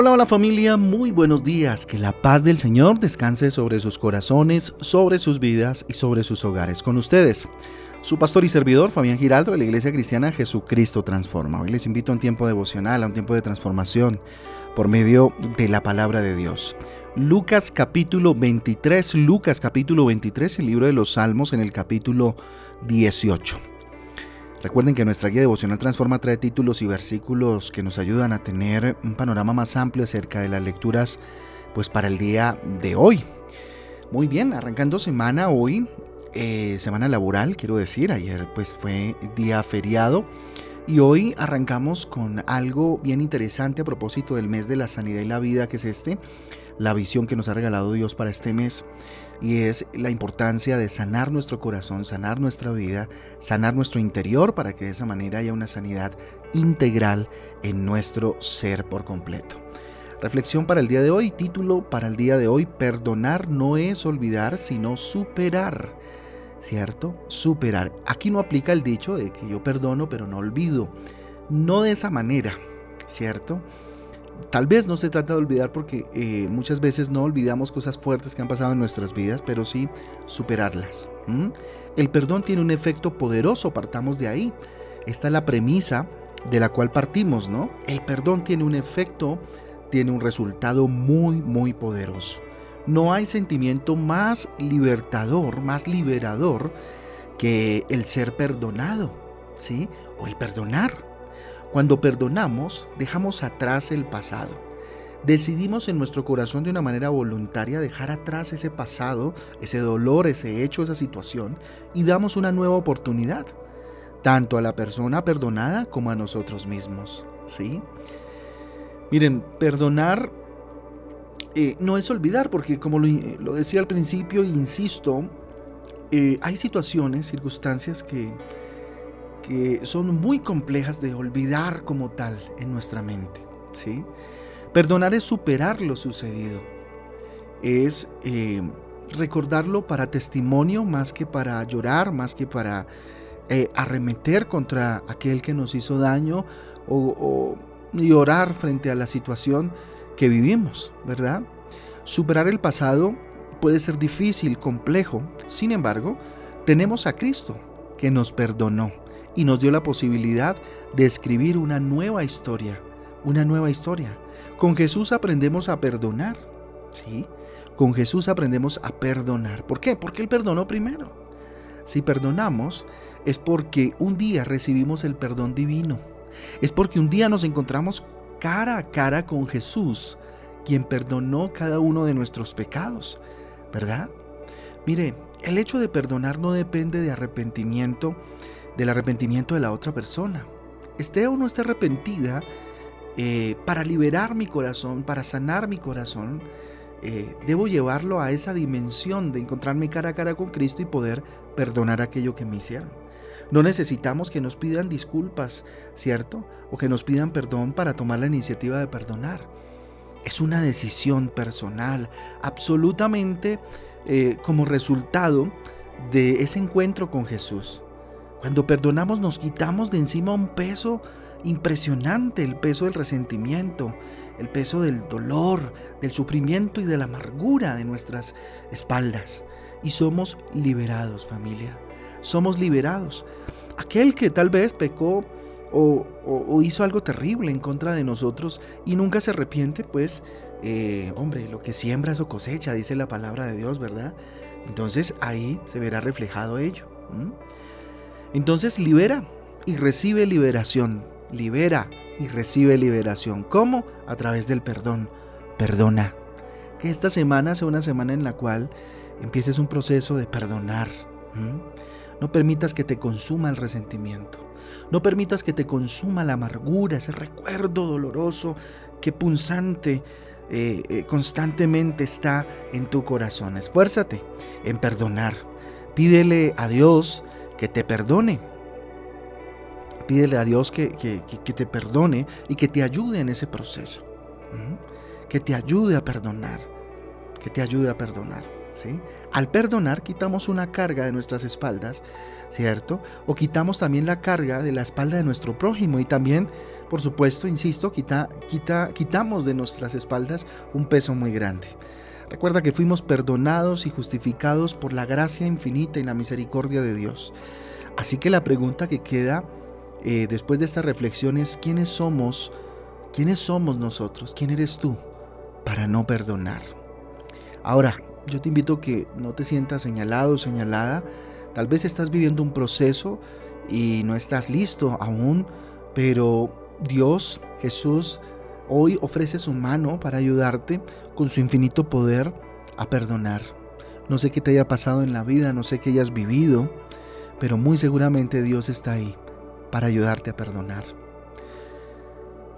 Hola, hola familia, muy buenos días. Que la paz del Señor descanse sobre sus corazones, sobre sus vidas y sobre sus hogares. Con ustedes, su pastor y servidor Fabián Giraldo de la Iglesia Cristiana Jesucristo Transforma. Hoy les invito a un tiempo devocional, a un tiempo de transformación por medio de la palabra de Dios. Lucas capítulo 23, Lucas capítulo 23, el libro de los Salmos en el capítulo 18. Recuerden que nuestra guía devocional Transforma trae títulos y versículos que nos ayudan a tener un panorama más amplio acerca de las lecturas pues para el día de hoy. Muy bien, arrancando semana hoy, eh, semana laboral, quiero decir, ayer pues fue día feriado y hoy arrancamos con algo bien interesante a propósito del mes de la sanidad y la vida que es este, la visión que nos ha regalado Dios para este mes y es la importancia de sanar nuestro corazón, sanar nuestra vida, sanar nuestro interior para que de esa manera haya una sanidad integral en nuestro ser por completo. Reflexión para el día de hoy, título para el día de hoy, perdonar no es olvidar, sino superar. ¿Cierto? Superar. Aquí no aplica el dicho de que yo perdono pero no olvido. No de esa manera, ¿cierto? Tal vez no se trata de olvidar porque eh, muchas veces no olvidamos cosas fuertes que han pasado en nuestras vidas, pero sí superarlas. El perdón tiene un efecto poderoso, partamos de ahí. Esta es la premisa de la cual partimos, ¿no? El perdón tiene un efecto, tiene un resultado muy, muy poderoso. No hay sentimiento más libertador, más liberador que el ser perdonado, ¿sí? O el perdonar. Cuando perdonamos, dejamos atrás el pasado. Decidimos en nuestro corazón de una manera voluntaria dejar atrás ese pasado, ese dolor, ese hecho, esa situación, y damos una nueva oportunidad, tanto a la persona perdonada como a nosotros mismos. ¿Sí? Miren, perdonar eh, no es olvidar, porque como lo, decía al principio, insisto, eh, hay situaciones, circunstancias que son muy complejas de olvidar como tal en nuestra mente. ¿sí? Perdonar es superar lo sucedido, es eh, recordarlo para testimonio más que para llorar, más que para eh, arremeter contra aquel que nos hizo daño o, llorar frente a la situación que vivimos, ¿verdad? Superar el pasado puede ser difícil, complejo, sin embargo, tenemos a Cristo que nos perdonó y nos dio la posibilidad de escribir una nueva historia, una nueva historia. Con Jesús aprendemos a perdonar, ¿sí? Con Jesús aprendemos a perdonar. ¿Por qué? Porque Él perdonó primero. Si perdonamos es porque un día recibimos el perdón divino. Es porque un día nos encontramos cara a cara con Jesús, quien perdonó cada uno de nuestros pecados, ¿verdad? Mire, el hecho de perdonar no depende de arrepentimiento, del arrepentimiento de la otra persona. Esté o no esté arrepentida, eh, para liberar mi corazón, para sanar mi corazón, eh, debo llevarlo a esa dimensión de encontrarme cara a cara con Cristo y poder perdonar aquello que me hicieron. No necesitamos que nos pidan disculpas, ¿cierto? O que nos pidan perdón para tomar la iniciativa de perdonar. Es una decisión personal, absolutamente eh, como resultado de ese encuentro con Jesús. Cuando perdonamos nos quitamos de encima un peso impresionante, el peso del resentimiento, el peso del dolor, del sufrimiento y de la amargura de nuestras espaldas. Y somos liberados, familia. Somos liberados. Aquel que tal vez pecó o, hizo algo terrible en contra de nosotros y nunca se arrepiente, pues, eh, hombre, lo que siembra eso cosecha, dice la palabra de Dios, ¿verdad? Entonces ahí se verá reflejado ello. Entonces libera y recibe liberación. Libera y recibe liberación. ¿Cómo? A través del perdón. Perdona. Que esta semana sea una semana en la cual empieces un proceso de perdonar. No permitas que te consuma el resentimiento. No permitas que te consuma la amargura, ese recuerdo doloroso que punzante eh, eh, constantemente está en tu corazón. Esfuérzate en perdonar. Pídele a Dios que te perdone. Pídele a Dios que, te perdone y que te ayude en ese proceso. Que te ayude a perdonar. Que te ayude a perdonar. ¿sí? Al perdonar quitamos una carga de nuestras espaldas, ¿cierto? O quitamos también la carga de la espalda de nuestro prójimo y también, por supuesto, insisto, quita, quita, quitamos de nuestras espaldas un peso muy grande. Recuerda que fuimos perdonados y justificados por la gracia infinita y la misericordia de Dios. Así que la pregunta que queda eh, después de esta reflexión es, ¿quiénes somos? ¿Quiénes somos nosotros? ¿Quién eres tú para no perdonar? Ahora, yo te invito a que no te sientas señalado o señalada. Tal vez estás viviendo un proceso y no estás listo aún, pero Dios, Jesús, hoy ofrece su mano para ayudarte con su infinito poder a perdonar. No sé qué te haya pasado en la vida, no sé qué hayas vivido, pero muy seguramente Dios está ahí para ayudarte a perdonar.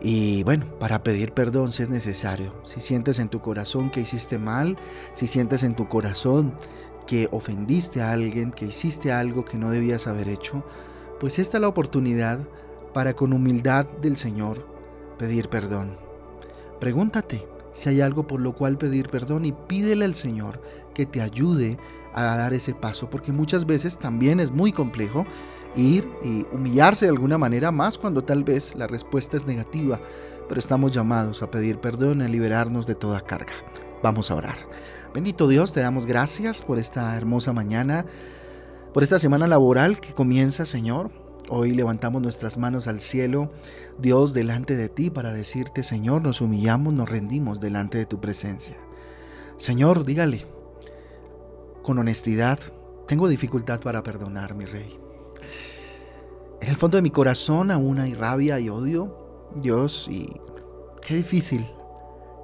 Y bueno, para pedir perdón si es necesario, si sientes en tu corazón que hiciste mal, si sientes en tu corazón que ofendiste a alguien, que hiciste algo que no debías haber hecho, pues esta es la oportunidad para con humildad del Señor pedir perdón. Pregúntate si hay algo por lo cual pedir perdón y pídele al Señor que te ayude a dar ese paso, porque muchas veces también es muy complejo ir y humillarse de alguna manera más cuando tal vez la respuesta es negativa, pero estamos llamados a pedir perdón y a liberarnos de toda carga. Vamos a orar. Bendito Dios, te damos gracias por esta hermosa mañana, por esta semana laboral que comienza, Señor. Hoy levantamos nuestras manos al cielo, Dios, delante de ti para decirte, Señor, nos humillamos, nos rendimos delante de tu presencia. Señor, dígale, con honestidad, tengo dificultad para perdonar, mi rey. En el fondo de mi corazón aún hay rabia y odio, Dios, y qué difícil,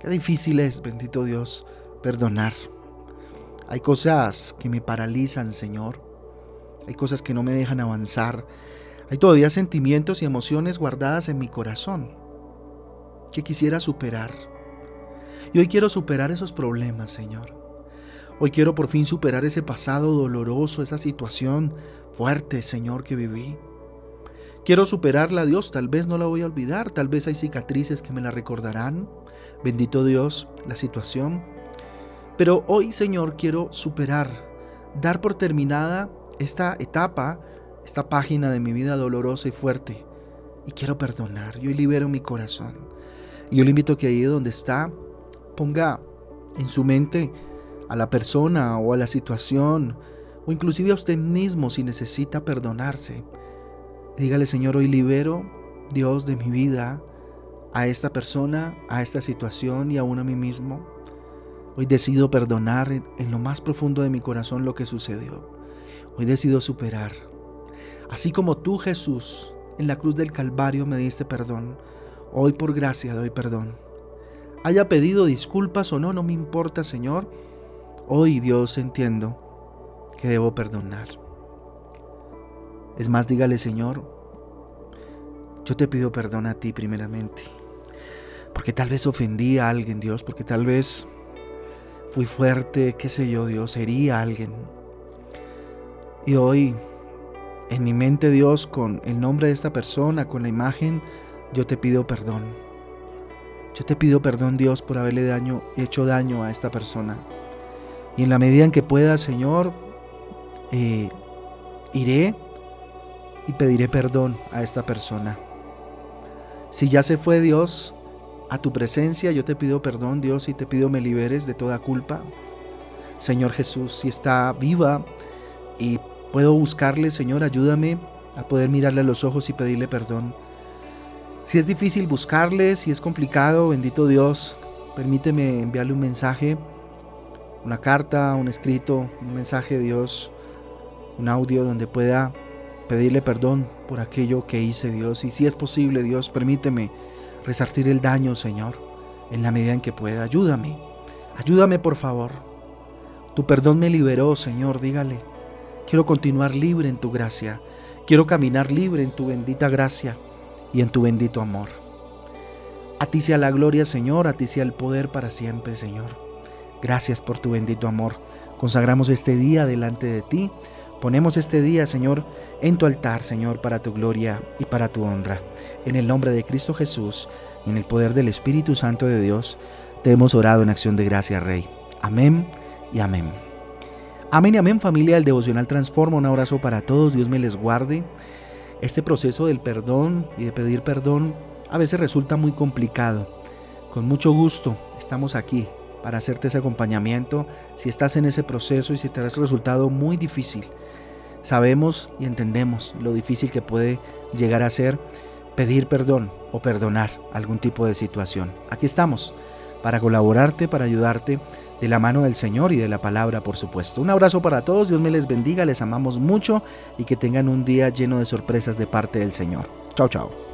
qué difícil es, bendito Dios, perdonar. Hay cosas que me paralizan, Señor. Hay cosas que no me dejan avanzar. Hay todavía sentimientos y emociones guardadas en mi corazón que quisiera superar. Y hoy quiero superar esos problemas, Señor. Hoy quiero por fin superar ese pasado doloroso, esa situación fuerte, Señor, que viví. Quiero superarla, Dios, tal vez no la voy a olvidar, tal vez hay cicatrices que me la recordarán. Bendito Dios, la situación. Pero hoy, Señor, quiero superar, dar por terminada esta etapa, esta página de mi vida dolorosa y fuerte. Y quiero perdonar, yo libero mi corazón. Y yo le invito a que ahí donde está, ponga en su mente a la persona o a la situación, o inclusive a usted mismo si necesita perdonarse. Dígale, Señor, hoy libero, Dios, de mi vida a esta persona, a esta situación y aún a mí mismo. Hoy decido perdonar en lo más profundo de mi corazón lo que sucedió. Hoy decido superar. Así como tú, Jesús, en la cruz del Calvario me diste perdón, hoy por gracia doy perdón. Haya pedido disculpas o no, no me importa, Señor Hoy Dios entiendo que debo perdonar. Es más, dígale Señor, yo te pido perdón a ti primeramente, porque tal vez ofendí a alguien Dios, porque tal vez fui fuerte, qué sé yo Dios, herí a alguien. Y hoy, en mi mente Dios, con el nombre de esta persona, con la imagen, yo te pido perdón. Yo te pido perdón Dios por haberle daño, hecho daño a esta persona. Y en la medida en que pueda, Señor, eh, iré y pediré perdón a esta persona. Si ya se fue Dios a tu presencia, yo te pido perdón, Dios, y te pido me liberes de toda culpa. Señor Jesús, si está viva y puedo buscarle, Señor, ayúdame a poder mirarle a los ojos y pedirle perdón. Si es difícil buscarle, si es complicado, bendito Dios, permíteme enviarle un mensaje una carta, un escrito, un mensaje de Dios, un audio donde pueda pedirle perdón por aquello que hice, Dios. Y si es posible, Dios, permíteme resarcir el daño, Señor, en la medida en que pueda. Ayúdame, ayúdame por favor. Tu perdón me liberó, Señor, dígale. Quiero continuar libre en tu gracia. Quiero caminar libre en tu bendita gracia y en tu bendito amor. A ti sea la gloria, Señor, a ti sea el poder para siempre, Señor. Gracias por tu bendito amor. Consagramos este día delante de ti. Ponemos este día, Señor, en tu altar, Señor, para tu gloria y para tu honra. En el nombre de Cristo Jesús y en el poder del Espíritu Santo de Dios, te hemos orado en acción de gracia, Rey. Amén y amén. Amén y amén familia del Devocional Transforma. Un abrazo para todos. Dios me les guarde. Este proceso del perdón y de pedir perdón a veces resulta muy complicado. Con mucho gusto estamos aquí para hacerte ese acompañamiento si estás en ese proceso y si te ha resultado muy difícil. Sabemos y entendemos lo difícil que puede llegar a ser pedir perdón o perdonar algún tipo de situación. Aquí estamos para colaborarte, para ayudarte de la mano del Señor y de la palabra, por supuesto. Un abrazo para todos, Dios me les bendiga, les amamos mucho y que tengan un día lleno de sorpresas de parte del Señor. Chao, chao.